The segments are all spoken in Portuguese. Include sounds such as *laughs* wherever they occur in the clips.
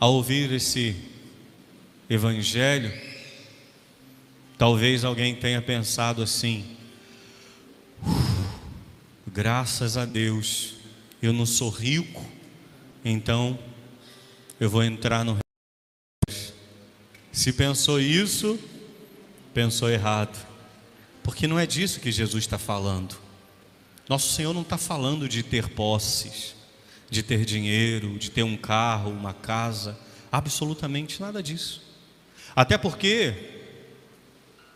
Ao ouvir esse evangelho, talvez alguém tenha pensado assim: graças a Deus, eu não sou rico, então eu vou entrar no se pensou isso, pensou errado, porque não é disso que Jesus está falando. Nosso Senhor não está falando de ter posses, de ter dinheiro, de ter um carro, uma casa, absolutamente nada disso. Até porque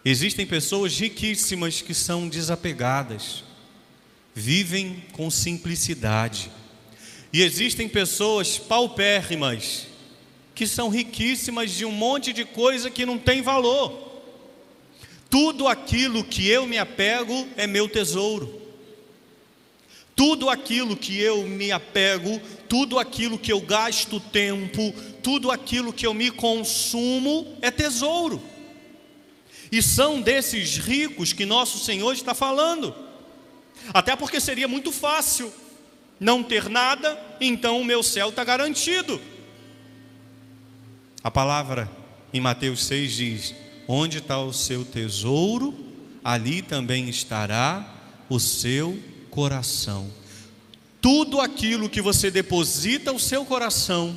existem pessoas riquíssimas que são desapegadas, vivem com simplicidade, e existem pessoas paupérrimas que são riquíssimas de um monte de coisa que não tem valor. Tudo aquilo que eu me apego é meu tesouro. Tudo aquilo que eu me apego, tudo aquilo que eu gasto tempo, tudo aquilo que eu me consumo é tesouro. E são desses ricos que nosso Senhor está falando. Até porque seria muito fácil não ter nada, então o meu céu está garantido. A palavra em Mateus 6 diz: Onde está o seu tesouro, ali também estará o seu coração. Tudo aquilo que você deposita o seu coração,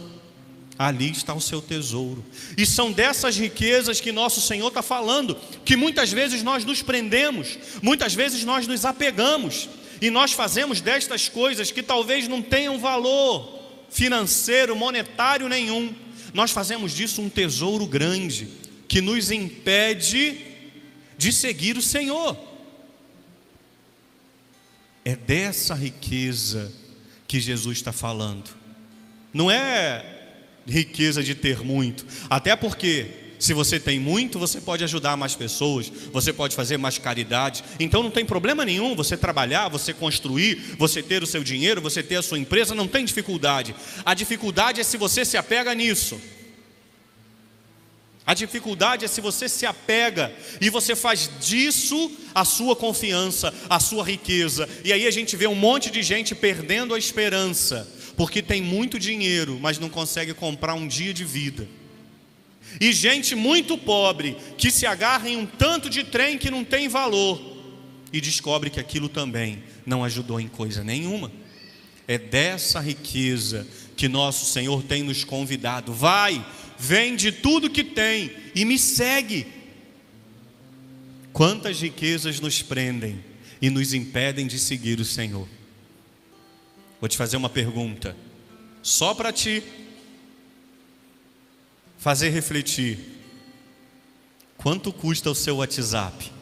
ali está o seu tesouro. E são dessas riquezas que nosso Senhor está falando, que muitas vezes nós nos prendemos, muitas vezes nós nos apegamos, e nós fazemos destas coisas que talvez não tenham valor financeiro, monetário nenhum, nós fazemos disso um tesouro grande que nos impede de seguir o Senhor. É dessa riqueza que Jesus está falando. Não é riqueza de ter muito, até porque se você tem muito, você pode ajudar mais pessoas, você pode fazer mais caridade. Então não tem problema nenhum você trabalhar, você construir, você ter o seu dinheiro, você ter a sua empresa, não tem dificuldade. A dificuldade é se você se apega nisso. A dificuldade é se você se apega e você faz disso a sua confiança, a sua riqueza. E aí a gente vê um monte de gente perdendo a esperança, porque tem muito dinheiro, mas não consegue comprar um dia de vida. E gente muito pobre que se agarra em um tanto de trem que não tem valor e descobre que aquilo também não ajudou em coisa nenhuma. É dessa riqueza que nosso Senhor tem nos convidado. Vai, vende tudo que tem e me segue. Quantas riquezas nos prendem e nos impedem de seguir o Senhor? Vou te fazer uma pergunta, só para ti fazer refletir. Quanto custa o seu WhatsApp?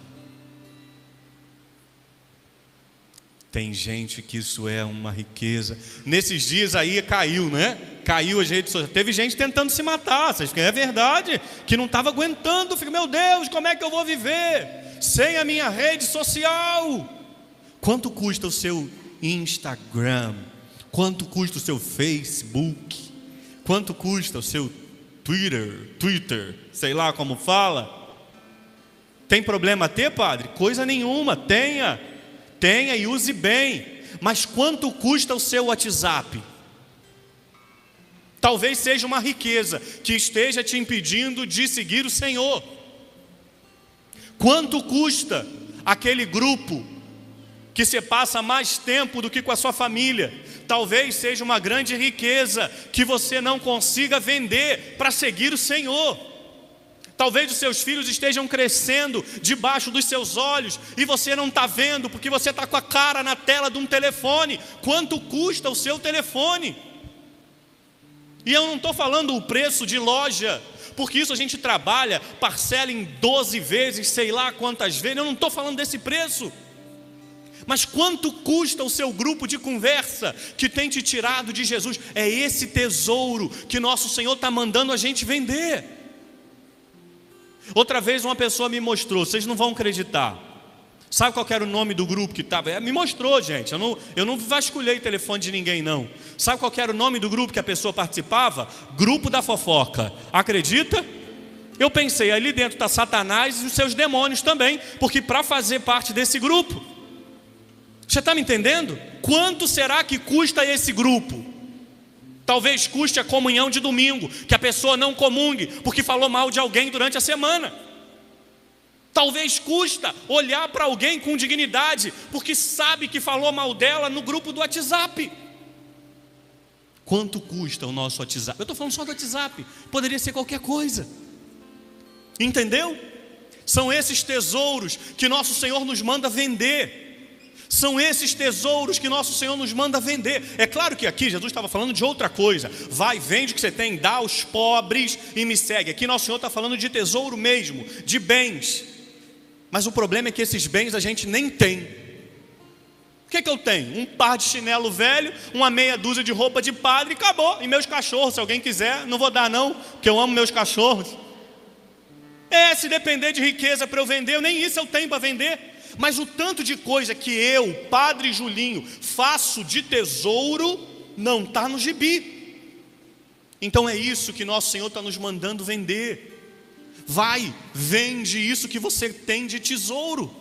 Tem gente que isso é uma riqueza. Nesses dias aí caiu, né? Caiu as redes sociais. Teve gente tentando se matar. Vocês é verdade que não estava aguentando. Fica, meu Deus, como é que eu vou viver sem a minha rede social? Quanto custa o seu Instagram? Quanto custa o seu Facebook? Quanto custa o seu Twitter? Twitter, sei lá como fala. Tem problema ter, padre? Coisa nenhuma, tenha Tenha e use bem. Mas quanto custa o seu WhatsApp? Talvez seja uma riqueza que esteja te impedindo de seguir o Senhor. Quanto custa aquele grupo que você passa mais tempo do que com a sua família? Talvez seja uma grande riqueza que você não consiga vender para seguir o Senhor. Talvez os seus filhos estejam crescendo debaixo dos seus olhos e você não está vendo porque você está com a cara na tela de um telefone. Quanto custa o seu telefone? E eu não estou falando o preço de loja, porque isso a gente trabalha, parcela em 12 vezes, sei lá quantas vezes. Eu não estou falando desse preço. Mas quanto custa o seu grupo de conversa que tem te tirado de Jesus? É esse tesouro que nosso Senhor está mandando a gente vender. Outra vez uma pessoa me mostrou, vocês não vão acreditar. Sabe qual era o nome do grupo que estava? É, me mostrou, gente. Eu não, eu não vasculhei telefone de ninguém, não. Sabe qual era o nome do grupo que a pessoa participava? Grupo da fofoca. Acredita? Eu pensei, ali dentro está Satanás e os seus demônios também, porque para fazer parte desse grupo. Você está me entendendo? Quanto será que custa esse grupo? Talvez custe a comunhão de domingo, que a pessoa não comungue porque falou mal de alguém durante a semana. Talvez custa olhar para alguém com dignidade, porque sabe que falou mal dela no grupo do WhatsApp. Quanto custa o nosso WhatsApp? Eu estou falando só do WhatsApp, poderia ser qualquer coisa. Entendeu? São esses tesouros que nosso Senhor nos manda vender. São esses tesouros que nosso Senhor nos manda vender. É claro que aqui Jesus estava falando de outra coisa. Vai, vende o que você tem, dá aos pobres e me segue. Aqui nosso Senhor está falando de tesouro mesmo, de bens. Mas o problema é que esses bens a gente nem tem. O que, é que eu tenho? Um par de chinelo velho, uma meia dúzia de roupa de padre e acabou. E meus cachorros, se alguém quiser, não vou dar não, porque eu amo meus cachorros. É, se depender de riqueza para eu vender, nem isso eu tenho para vender. Mas o tanto de coisa que eu, Padre Julinho, faço de tesouro, não está no gibi. Então é isso que nosso Senhor está nos mandando vender. Vai, vende isso que você tem de tesouro.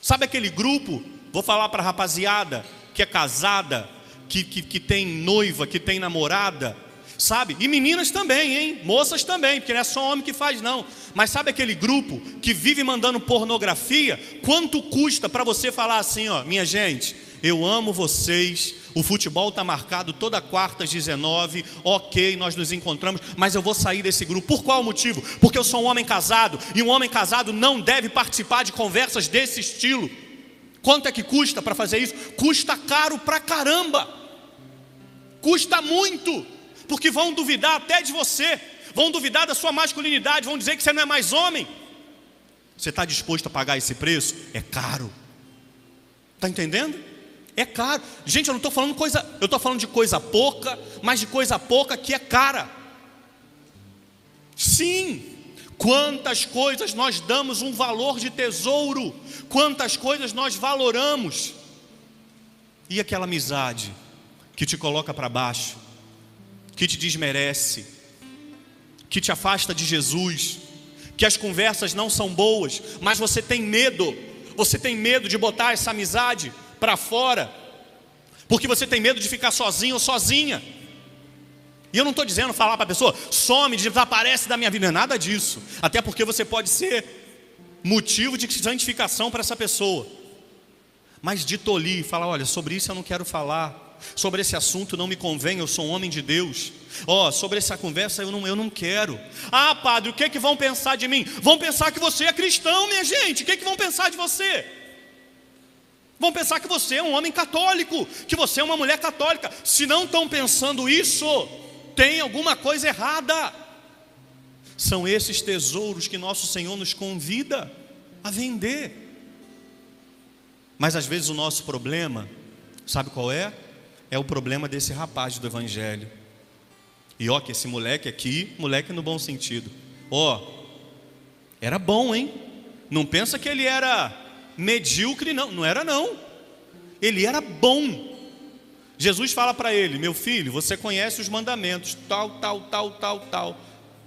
Sabe aquele grupo? Vou falar para a rapaziada que é casada, que, que, que tem noiva, que tem namorada, sabe? E meninas também, hein? Moças também, porque não é só homem que faz, não. Mas sabe aquele grupo que vive mandando pornografia? Quanto custa para você falar assim, ó, minha gente, eu amo vocês, o futebol está marcado toda quarta às 19, ok, nós nos encontramos, mas eu vou sair desse grupo. Por qual motivo? Porque eu sou um homem casado, e um homem casado não deve participar de conversas desse estilo. Quanto é que custa para fazer isso? Custa caro pra caramba. Custa muito, porque vão duvidar até de você, vão duvidar da sua masculinidade, vão dizer que você não é mais homem. Você está disposto a pagar esse preço? É caro. Está entendendo? É caro. Gente, eu não estou falando coisa, eu estou falando de coisa pouca, mas de coisa pouca que é cara. Sim, quantas coisas nós damos um valor de tesouro, quantas coisas nós valoramos. E aquela amizade que te coloca para baixo, que te desmerece, que te afasta de Jesus, que as conversas não são boas, mas você tem medo, você tem medo de botar essa amizade para fora, porque você tem medo de ficar sozinho ou sozinha. E eu não estou dizendo falar para a pessoa, some, desaparece da minha vida, é nada disso. Até porque você pode ser motivo de santificação para essa pessoa. Mas de tolir, falar, olha, sobre isso eu não quero falar. Sobre esse assunto não me convém, eu sou um homem de Deus. Ó, oh, sobre essa conversa eu não, eu não quero. Ah, padre, o que, é que vão pensar de mim? Vão pensar que você é cristão, minha gente. O que, é que vão pensar de você? Vão pensar que você é um homem católico, que você é uma mulher católica. Se não estão pensando isso, tem alguma coisa errada. São esses tesouros que nosso Senhor nos convida a vender. Mas às vezes o nosso problema, sabe qual é? É o problema desse rapaz do Evangelho. E ó, que esse moleque aqui, moleque no bom sentido, ó, era bom, hein? Não pensa que ele era medíocre, não, não era não. Ele era bom. Jesus fala para ele: Meu filho, você conhece os mandamentos, tal, tal, tal, tal, tal.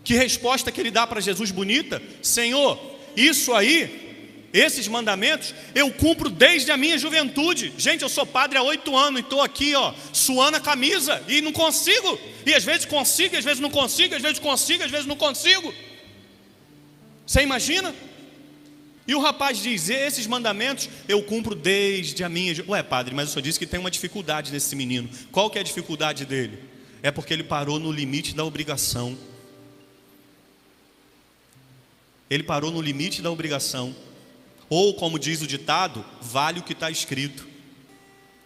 Que resposta que ele dá para Jesus bonita? Senhor, isso aí, esses mandamentos, eu cumpro desde a minha juventude. Gente, eu sou padre há oito anos e estou aqui, ó, suando a camisa e não consigo. E às vezes consigo, às vezes não consigo, às vezes consigo, às vezes não consigo. Você imagina? E o rapaz diz: Esses mandamentos eu cumpro desde a minha. Ué, padre, mas o senhor disse que tem uma dificuldade nesse menino. Qual que é a dificuldade dele? É porque ele parou no limite da obrigação. Ele parou no limite da obrigação. Ou, como diz o ditado, vale o que está escrito.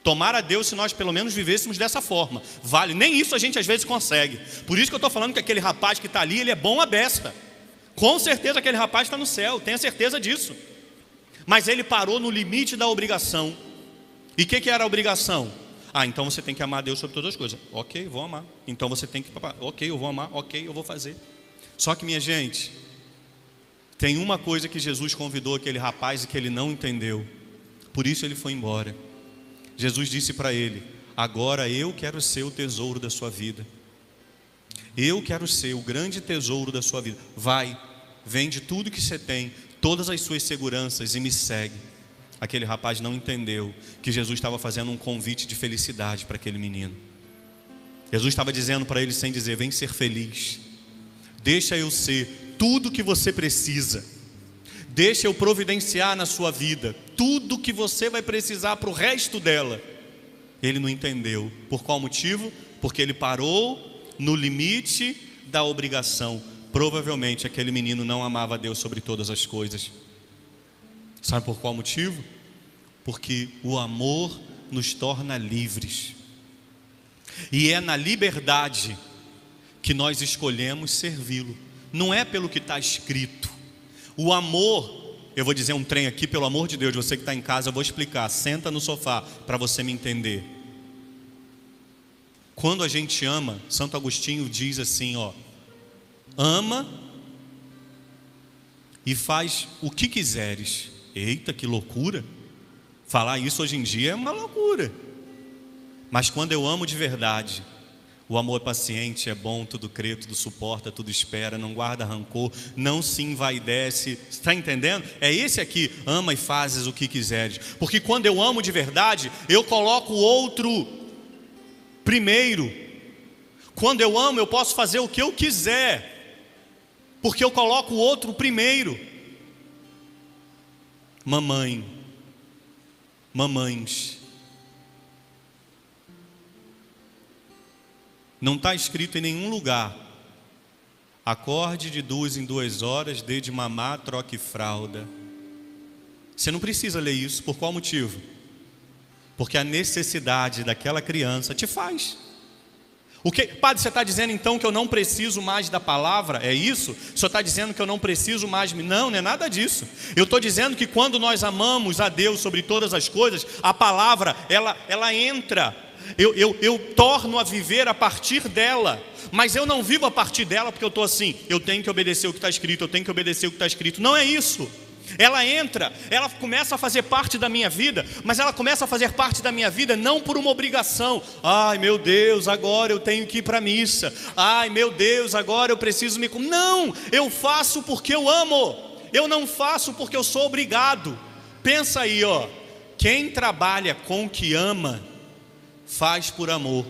Tomar a Deus se nós pelo menos vivêssemos dessa forma. Vale, nem isso a gente às vezes consegue. Por isso que eu estou falando que aquele rapaz que está ali, ele é bom a besta. Com certeza aquele rapaz está no céu, tenha certeza disso. Mas ele parou no limite da obrigação. E o que, que era a obrigação? Ah, então você tem que amar Deus sobre todas as coisas. Ok, vou amar. Então você tem que. Ok, eu vou amar. Ok, eu vou fazer. Só que, minha gente, tem uma coisa que Jesus convidou aquele rapaz e que ele não entendeu. Por isso ele foi embora. Jesus disse para ele: Agora eu quero ser o tesouro da sua vida. Eu quero ser o grande tesouro da sua vida. Vai, vende tudo que você tem, todas as suas seguranças e me segue. Aquele rapaz não entendeu que Jesus estava fazendo um convite de felicidade para aquele menino. Jesus estava dizendo para ele sem dizer: Vem ser feliz, deixa eu ser tudo que você precisa, deixa eu providenciar na sua vida tudo que você vai precisar para o resto dela. Ele não entendeu. Por qual motivo? Porque ele parou no limite da obrigação. Provavelmente aquele menino não amava Deus sobre todas as coisas. Sabe por qual motivo? Porque o amor nos torna livres. E é na liberdade que nós escolhemos servi-lo. Não é pelo que está escrito. O amor, eu vou dizer um trem aqui, pelo amor de Deus, você que está em casa, eu vou explicar. Senta no sofá para você me entender. Quando a gente ama, Santo Agostinho diz assim: ó, ama e faz o que quiseres. Eita, que loucura! Falar isso hoje em dia é uma loucura. Mas quando eu amo de verdade, o amor paciente, é bom, tudo crê, tudo suporta, tudo espera, não guarda rancor, não se envaidece. Está entendendo? É esse aqui, ama e fazes o que quiseres. Porque quando eu amo de verdade, eu coloco o outro primeiro. Quando eu amo, eu posso fazer o que eu quiser, porque eu coloco o outro primeiro. Mamãe, mamães, Não está escrito em nenhum lugar. Acorde de duas em duas horas, dê de mamar, troque fralda. Você não precisa ler isso, por qual motivo? Porque a necessidade daquela criança te faz. O que, padre, você está dizendo então que eu não preciso mais da palavra? É isso? Senhor está dizendo que eu não preciso mais? Não, não é nada disso. Eu estou dizendo que quando nós amamos a Deus sobre todas as coisas, a palavra ela, ela entra eu, eu, eu torno a viver a partir dela, mas eu não vivo a partir dela porque eu estou assim, eu tenho que obedecer o que está escrito, eu tenho que obedecer o que está escrito. Não é isso. Ela entra, ela começa a fazer parte da minha vida, mas ela começa a fazer parte da minha vida não por uma obrigação. Ai meu Deus, agora eu tenho que ir para a missa. Ai meu Deus, agora eu preciso me. Não, eu faço porque eu amo. Eu não faço porque eu sou obrigado. Pensa aí, ó. Quem trabalha com o que ama, faz por amor.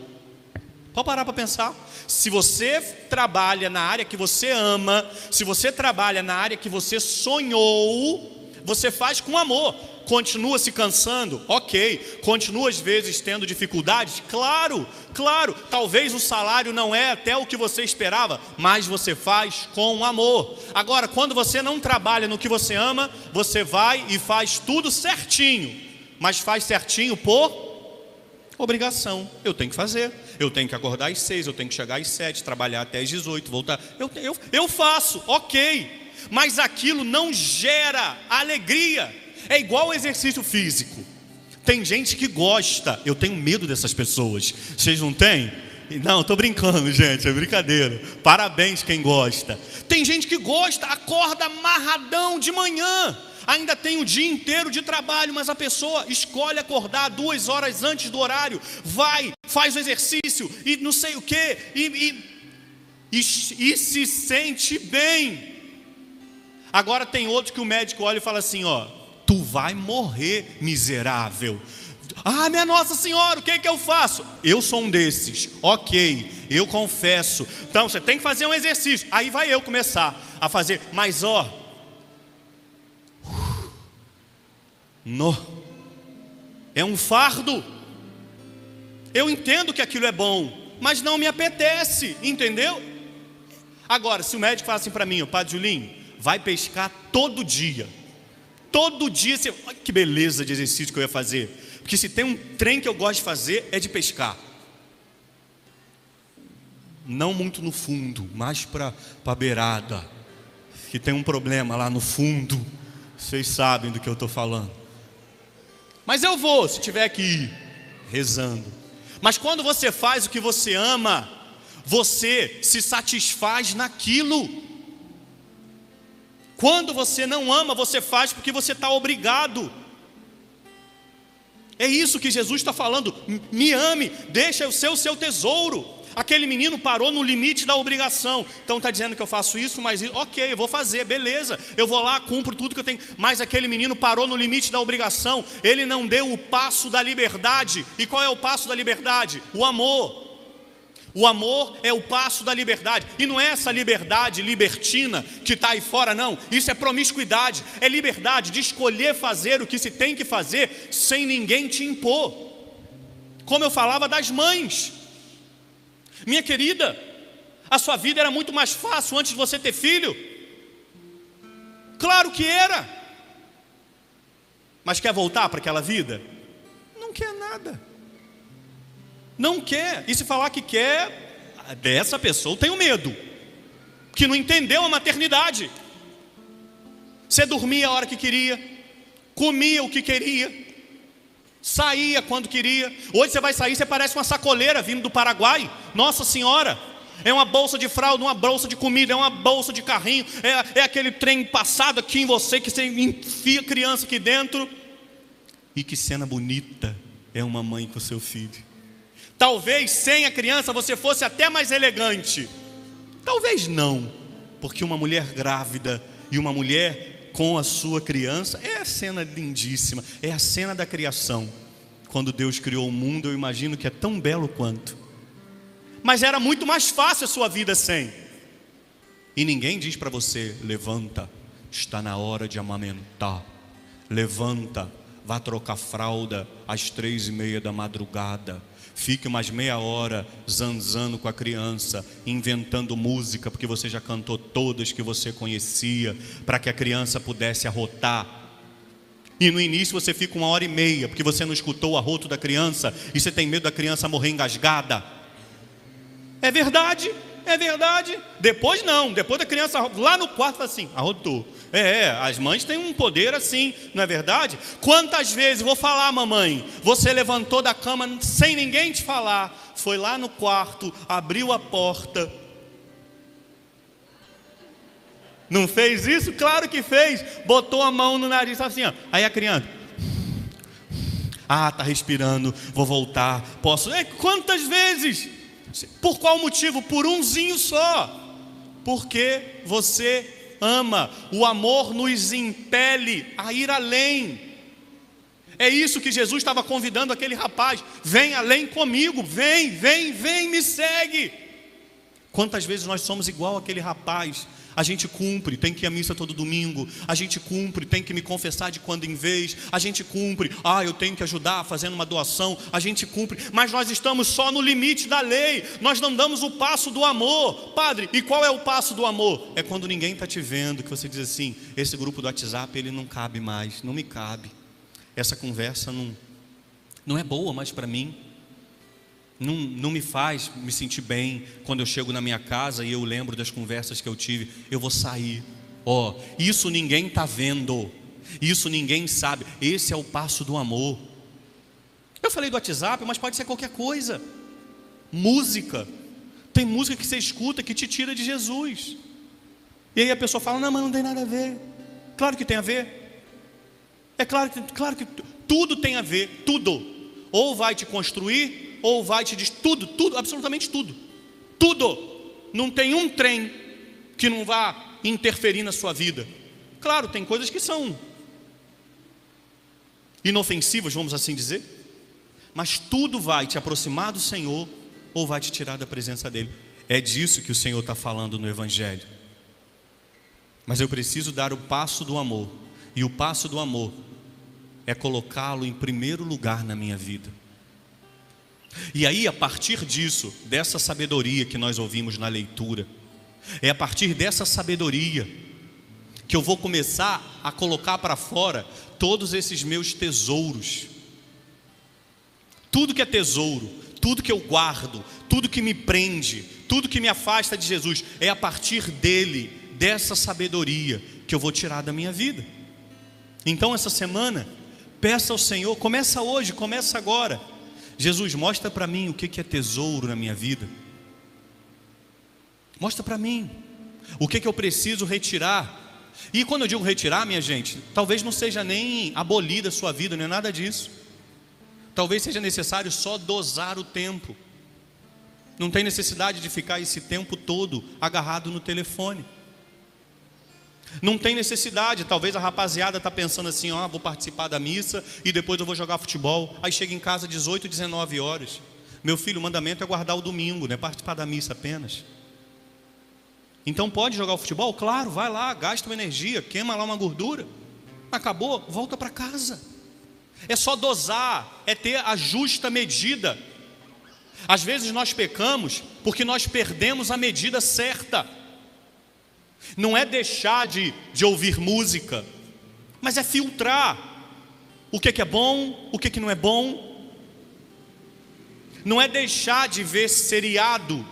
Pode parar para pensar. Se você trabalha na área que você ama, se você trabalha na área que você sonhou, você faz com amor. Continua se cansando? Ok. Continua às vezes tendo dificuldades? Claro, claro. Talvez o salário não é até o que você esperava, mas você faz com amor. Agora, quando você não trabalha no que você ama, você vai e faz tudo certinho, mas faz certinho por Obrigação, eu tenho que fazer. Eu tenho que acordar às seis, eu tenho que chegar às sete, trabalhar até às dezoito, voltar. Eu, eu, eu faço, ok. Mas aquilo não gera alegria. É igual o exercício físico. Tem gente que gosta. Eu tenho medo dessas pessoas. Vocês não têm? Não, estou brincando, gente, é brincadeira. Parabéns quem gosta. Tem gente que gosta, acorda amarradão de manhã ainda tem o dia inteiro de trabalho, mas a pessoa escolhe acordar duas horas antes do horário, vai, faz o exercício e não sei o que, e, e, e, e se sente bem. Agora tem outro que o médico olha e fala assim: ó, tu vai morrer, miserável. Ah, minha Nossa Senhora, o que é que eu faço? Eu sou um desses, ok, eu confesso. Então você tem que fazer um exercício. Aí vai eu começar a fazer, mas ó, No. É um fardo. Eu entendo que aquilo é bom, mas não me apetece, entendeu? Agora, se o médico fala assim para mim, o Padre Julinho, vai pescar todo dia. Todo dia, você... olha que beleza de exercício que eu ia fazer. Porque se tem um trem que eu gosto de fazer, é de pescar. Não muito no fundo, mais para a beirada. Que tem um problema lá no fundo. Vocês sabem do que eu estou falando. Mas eu vou, se tiver que ir, rezando. Mas quando você faz o que você ama, você se satisfaz naquilo. Quando você não ama, você faz porque você está obrigado. É isso que Jesus está falando. Me ame, deixa o seu seu tesouro. Aquele menino parou no limite da obrigação. Então está dizendo que eu faço isso, mas ok, eu vou fazer, beleza. Eu vou lá, cumpro tudo que eu tenho. Mas aquele menino parou no limite da obrigação. Ele não deu o passo da liberdade. E qual é o passo da liberdade? O amor. O amor é o passo da liberdade. E não é essa liberdade libertina que está aí fora, não. Isso é promiscuidade. É liberdade de escolher fazer o que se tem que fazer sem ninguém te impor. Como eu falava das mães. Minha querida, a sua vida era muito mais fácil antes de você ter filho. Claro que era. Mas quer voltar para aquela vida? Não quer nada. Não quer. E se falar que quer, dessa pessoa eu tenho medo. Que não entendeu a maternidade. Você dormia a hora que queria, comia o que queria, saía quando queria. Hoje você vai sair, você parece uma sacoleira vindo do Paraguai. Nossa Senhora! É uma bolsa de fralda, uma bolsa de comida, é uma bolsa de carrinho, é, é aquele trem passado aqui em você que você enfia criança aqui dentro. E que cena bonita é uma mãe com seu filho. Talvez sem a criança você fosse até mais elegante. Talvez não, porque uma mulher grávida e uma mulher com a sua criança é a cena lindíssima, é a cena da criação. Quando Deus criou o mundo, eu imagino que é tão belo quanto. Mas era muito mais fácil a sua vida sem. E ninguém diz para você: levanta, está na hora de amamentar. Levanta, vá trocar fralda às três e meia da madrugada. Fique mais meia hora zanzando com a criança, inventando música, porque você já cantou todas que você conhecia, para que a criança pudesse arrotar. E no início você fica uma hora e meia, porque você não escutou o arroto da criança e você tem medo da criança morrer engasgada. É verdade, é verdade. Depois não, depois da criança lá no quarto assim, arrotou. É, é, as mães têm um poder assim, não é verdade? Quantas vezes, vou falar, mamãe, você levantou da cama sem ninguém te falar, foi lá no quarto, abriu a porta. Não fez isso? Claro que fez. Botou a mão no nariz assim, ó. Aí a criança. Ah, tá respirando, vou voltar. Posso. É, quantas vezes? Por qual motivo? Por umzinho só. Porque você ama, o amor nos impele a ir além. É isso que Jesus estava convidando aquele rapaz: vem além comigo, vem, vem, vem, me segue. Quantas vezes nós somos igual aquele rapaz a gente cumpre, tem que ir à missa todo domingo. A gente cumpre, tem que me confessar de quando em vez. A gente cumpre, ah, eu tenho que ajudar fazendo uma doação. A gente cumpre, mas nós estamos só no limite da lei. Nós não damos o passo do amor. Padre, e qual é o passo do amor? É quando ninguém está te vendo, que você diz assim: esse grupo do WhatsApp ele não cabe mais, não me cabe. Essa conversa não, não é boa mais para mim não, não me faz me sentir bem quando eu chego na minha casa e eu lembro das conversas que eu tive. Eu vou sair. Ó, oh, isso ninguém está vendo. Isso ninguém sabe. Esse é o passo do amor. Eu falei do WhatsApp, mas pode ser qualquer coisa. Música. Tem música que você escuta que te tira de Jesus. E aí a pessoa fala: Não, mas não tem nada a ver. Claro que tem a ver. É claro que, claro que tudo tem a ver. Tudo. Ou vai te construir, ou vai te diz tudo, tudo, absolutamente tudo. Tudo. Não tem um trem que não vá interferir na sua vida. Claro, tem coisas que são inofensivas, vamos assim dizer, mas tudo vai te aproximar do Senhor ou vai te tirar da presença dEle. É disso que o Senhor está falando no Evangelho. Mas eu preciso dar o passo do amor, e o passo do amor é colocá-lo em primeiro lugar na minha vida. E aí, a partir disso, dessa sabedoria que nós ouvimos na leitura, é a partir dessa sabedoria que eu vou começar a colocar para fora todos esses meus tesouros. Tudo que é tesouro, tudo que eu guardo, tudo que me prende, tudo que me afasta de Jesus, é a partir dele, dessa sabedoria, que eu vou tirar da minha vida. Então, essa semana, peça ao Senhor, começa hoje, começa agora Jesus, mostra para mim o que é tesouro na minha vida. Mostra para mim o que, eu preciso retirar. E quando eu digo retirar, minha gente, talvez não seja nem abolida a sua vida, não é nada disso. Talvez seja necessário só dosar o tempo. Não tem necessidade de ficar esse tempo todo agarrado no telefone. Não tem necessidade, talvez a rapaziada está pensando assim, ó, vou participar da missa e depois eu vou jogar futebol. Aí chega em casa 18, 19 horas. Meu filho, o mandamento é guardar o domingo, não é participar da missa apenas. Então pode jogar o futebol? Claro, vai lá, gasta uma energia, queima lá uma gordura. Acabou, volta para casa. É só dosar, é ter a justa medida. Às vezes nós pecamos porque nós perdemos a medida certa. Não é deixar de, de ouvir música, mas é filtrar o que, que é bom, o que, que não é bom. Não é deixar de ver seriado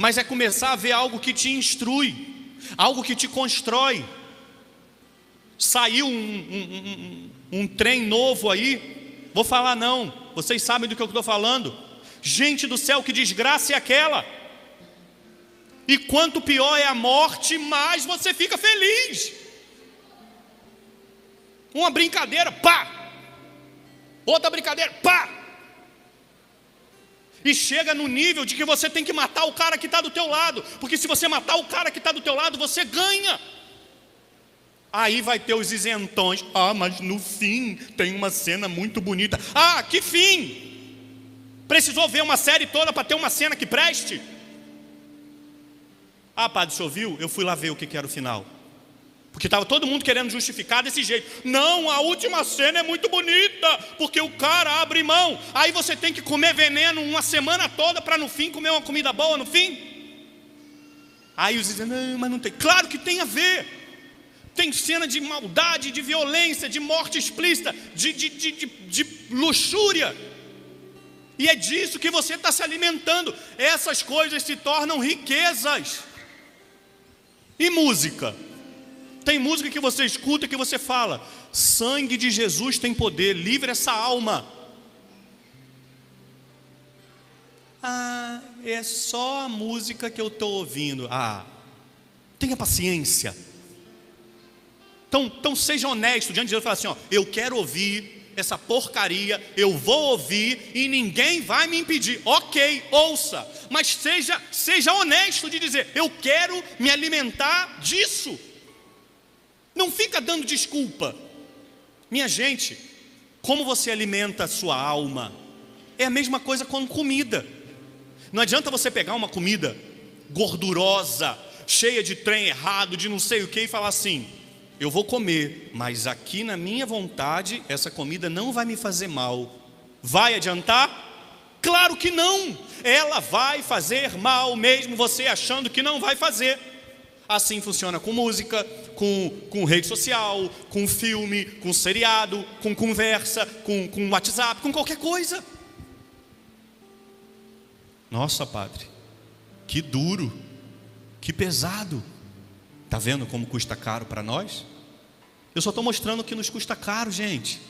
mas é começar a ver algo que te instrui, algo que te constrói. Saiu um, um, um, um trem novo aí, vou falar não, vocês sabem do que eu estou falando. Gente do céu, que desgraça é aquela? E quanto pior é a morte, mais você fica feliz. Uma brincadeira, pá! Outra brincadeira, pá! E chega no nível de que você tem que matar o cara que está do teu lado, porque se você matar o cara que está do teu lado, você ganha. Aí vai ter os isentões. Ah, mas no fim tem uma cena muito bonita. Ah, que fim? Precisou ver uma série toda para ter uma cena que preste? Ah, padre, o senhor viu? Eu fui lá ver o que, era o final. Porque estava todo mundo querendo justificar desse jeito. Não, a última cena é muito bonita, porque o cara abre mão. Aí você tem que comer veneno uma semana toda para no fim comer uma comida boa no fim. Aí os dizem, não, mas não tem. Claro que tem a ver. Tem cena de maldade, de violência, de morte explícita, de, de, de, de luxúria. E é disso que você está se alimentando. Essas coisas se tornam riquezas. E música? Tem música que você escuta que você fala: sangue de Jesus tem poder, livre essa alma. Ah, é só a música que eu estou ouvindo. Ah, tenha paciência. Então, então seja honesto diante de Deus e fala assim: ó, eu quero ouvir essa porcaria, eu vou ouvir e ninguém vai me impedir. Ok, ouça, mas seja, seja honesto de dizer: eu quero me alimentar disso. Não fica dando desculpa. Minha gente, como você alimenta a sua alma? É a mesma coisa com comida. Não adianta você pegar uma comida gordurosa, cheia de trem errado, de não sei o que, e falar assim: eu vou comer, mas aqui na minha vontade, essa comida não vai me fazer mal. Vai adiantar? Claro que não. Ela vai fazer mal, mesmo você achando que não vai fazer. Assim funciona com música, com, com rede social, com filme, com seriado, com conversa, com, com WhatsApp, com qualquer coisa. Nossa, padre, que duro, que pesado. Está vendo como custa caro para nós? Eu só estou mostrando que nos custa caro, gente.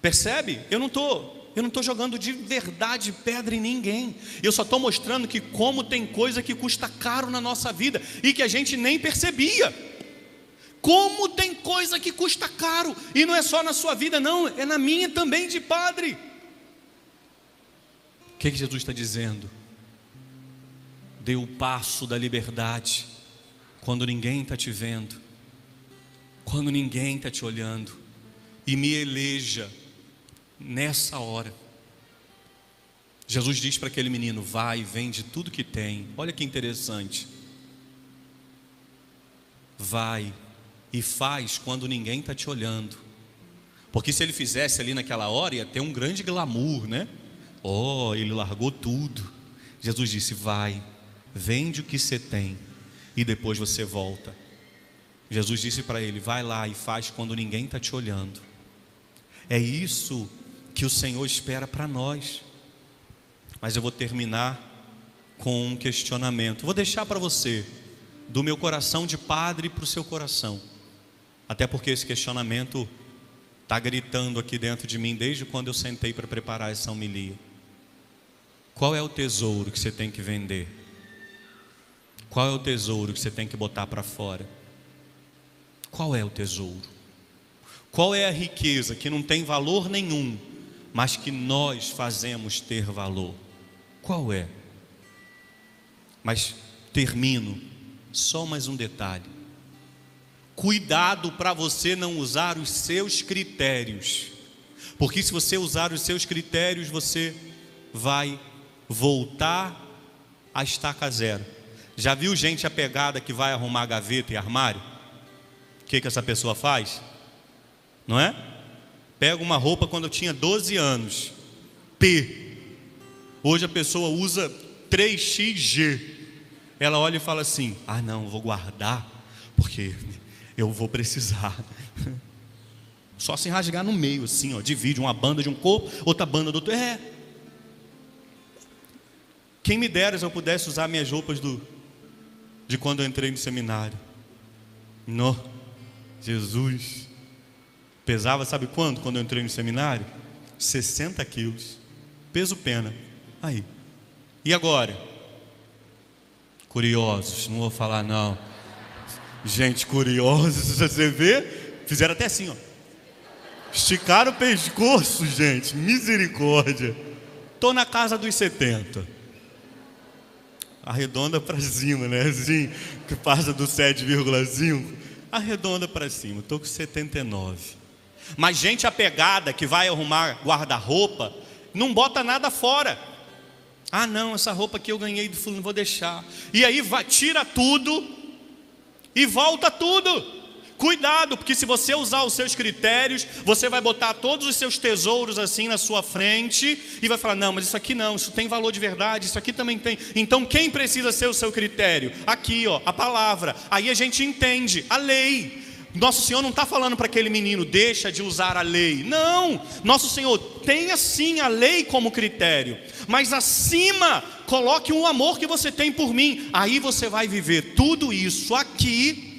Percebe? Eu não estou eu não estou jogando de verdade pedra em ninguém. Eu só estou mostrando que como tem coisa que custa caro na nossa vida e que a gente nem percebia. Como tem coisa que custa caro e não é só na sua vida, não, é na minha também de padre. O que, que Jesus está dizendo? Dê o passo da liberdade quando ninguém está te vendo, quando ninguém está te olhando, e me eleja nessa hora. Jesus diz para aquele menino: vai, vende tudo que tem. Olha que interessante. Vai e faz quando ninguém está te olhando. Porque se ele fizesse ali naquela hora, ia ter um grande glamour, né? Oh, ele largou tudo. Jesus disse: vai, vende o que você tem e depois você volta. Jesus disse para ele: vai lá e faz quando ninguém está te olhando. É isso que o Senhor espera para nós. Mas eu vou terminar com um questionamento. Vou deixar para você, do meu coração de padre para o seu coração. Até porque esse questionamento está gritando aqui dentro de mim desde quando eu sentei para preparar essa homilia. Qual é o tesouro que você tem que vender? Qual é o tesouro que você tem que botar para fora? Qual é o tesouro? Qual é a riqueza que não tem valor nenhum, mas que nós fazemos ter valor. Qual é? Mas termino, só mais um detalhe. Cuidado para você não usar os seus critérios, porque se você usar os seus critérios, você vai voltar a estaca zero. Já viu gente apegada que vai arrumar gaveta e armário? Que, que essa pessoa faz? Não é? Pega uma roupa quando eu tinha 12 anos, P. Hoje a pessoa usa 3XG. Ela olha e fala assim: Ah, não, vou guardar, porque eu vou precisar. *laughs* Só se rasgar no meio, assim, ó, divide uma banda de um corpo, outra banda do outro. É. Quem me dera se eu pudesse usar minhas roupas do, de quando eu entrei no seminário. Não, Jesus. Pesava, sabe quanto? Quando eu entrei no seminário? 60 quilos. Peso pena. Aí. E agora? Curiosos, não vou falar não. Gente, curiosos, *laughs* você vê? Fizeram até assim, ó. Esticaram o pescoço, gente. Misericórdia. Estou na casa dos 70. Arredonda para cima, né? Assim, que passa do 7,5. Arredonda para cima. Estou com 79. Mas gente apegada que vai arrumar guarda-roupa, não bota nada fora. Ah, não, essa roupa que eu ganhei do fulano, vou deixar. E aí vai, tira tudo e volta tudo. Cuidado, porque se você usar os seus critérios, você vai botar todos os seus tesouros assim na sua frente e vai falar: não, mas isso aqui não, isso tem valor de verdade, isso aqui também tem. Então quem precisa ser o seu critério? Aqui, ó, a palavra. Aí a gente entende a lei. Nosso Senhor não está falando para aquele menino, deixa de usar a lei. Não, nosso Senhor tenha sim a lei como critério, mas acima coloque um amor que você tem por mim. Aí você vai viver tudo isso aqui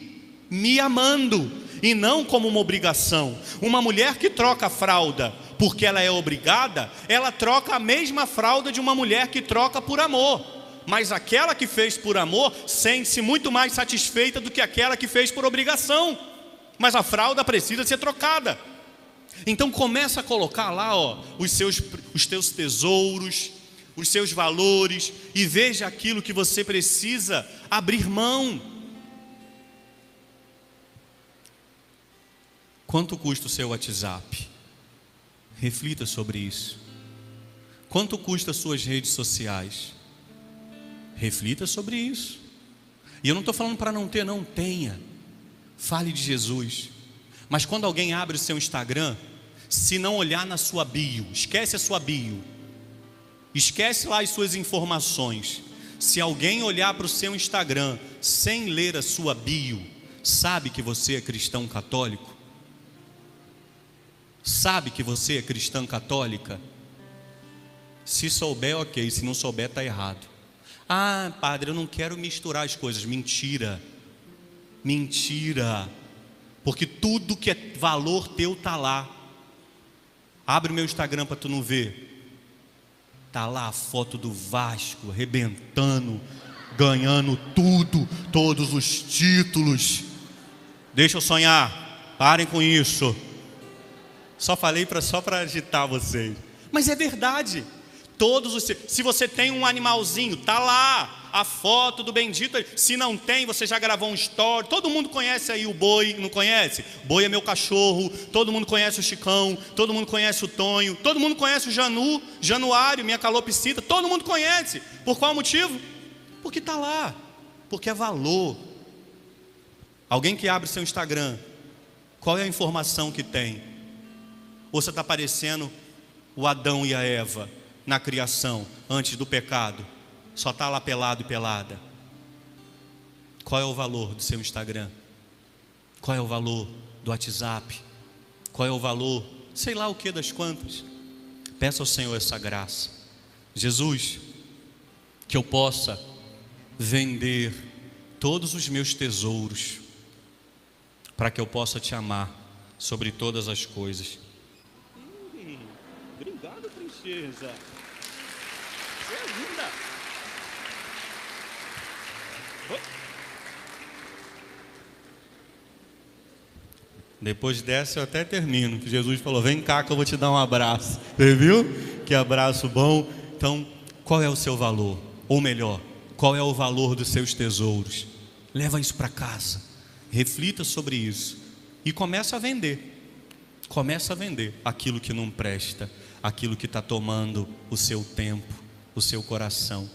me amando e não como uma obrigação. Uma mulher que troca fralda porque ela é obrigada, ela troca a mesma fralda de uma mulher que troca por amor. Mas aquela que fez por amor sente-se muito mais satisfeita do que aquela que fez por obrigação. Mas a fralda precisa ser trocada. Então começa a colocar lá, ó, os seus os teus tesouros, os seus valores e veja aquilo que você precisa abrir mão. Quanto custa o seu WhatsApp? Reflita sobre isso. Quanto custa as suas redes sociais? Reflita sobre isso. E eu não estou falando para não ter, não tenha. Fale de Jesus. Mas quando alguém abre o seu Instagram, se não olhar na sua bio, esquece a sua bio, esquece lá as suas informações. Se alguém olhar para o seu Instagram sem ler a sua bio, sabe que você é cristão católico? Sabe que você é cristã católica? Se souber, ok. Se não souber, está errado. Ah, padre, eu não quero misturar as coisas. Mentira. Mentira. Porque tudo que é valor teu está lá. Abre o meu Instagram para tu não ver. Tá lá a foto do Vasco arrebentando, ganhando tudo, todos os títulos. Deixa eu sonhar. Parem com isso. Só falei para só para agitar vocês. Mas é verdade. Todos os se você tem um animalzinho, tá lá a foto do bendito. Se não tem, você já gravou um story. Todo mundo conhece aí o boi, não conhece? Boi é meu cachorro. Todo mundo conhece o Chicão. Todo mundo conhece o Tonho. Todo mundo conhece o Janu, Januário, minha calopsita. Todo mundo conhece. Por qual motivo? Porque tá lá. Porque é valor. Alguém que abre seu Instagram, qual é a informação que tem? Ou você está parecendo o Adão e a Eva na criação, antes do pecado? Só está lá pelado e pelada. Qual é o valor do seu Instagram? Qual é o valor do WhatsApp? Qual é o valor, sei lá o que das quantas? Peça ao Senhor essa graça. Jesus, que eu possa vender todos os meus tesouros, para que eu possa te amar sobre todas as coisas Você é linda. Depois dessa eu até termino. Jesus falou: Vem cá que eu vou te dar um abraço. Você viu? Que abraço bom. Então, qual é o seu valor? Ou melhor, qual é o valor dos seus tesouros? Leva isso para casa. Reflita sobre isso. E começa a vender. Começa a vender aquilo que não presta aquilo que está tomando o seu tempo, o seu coração.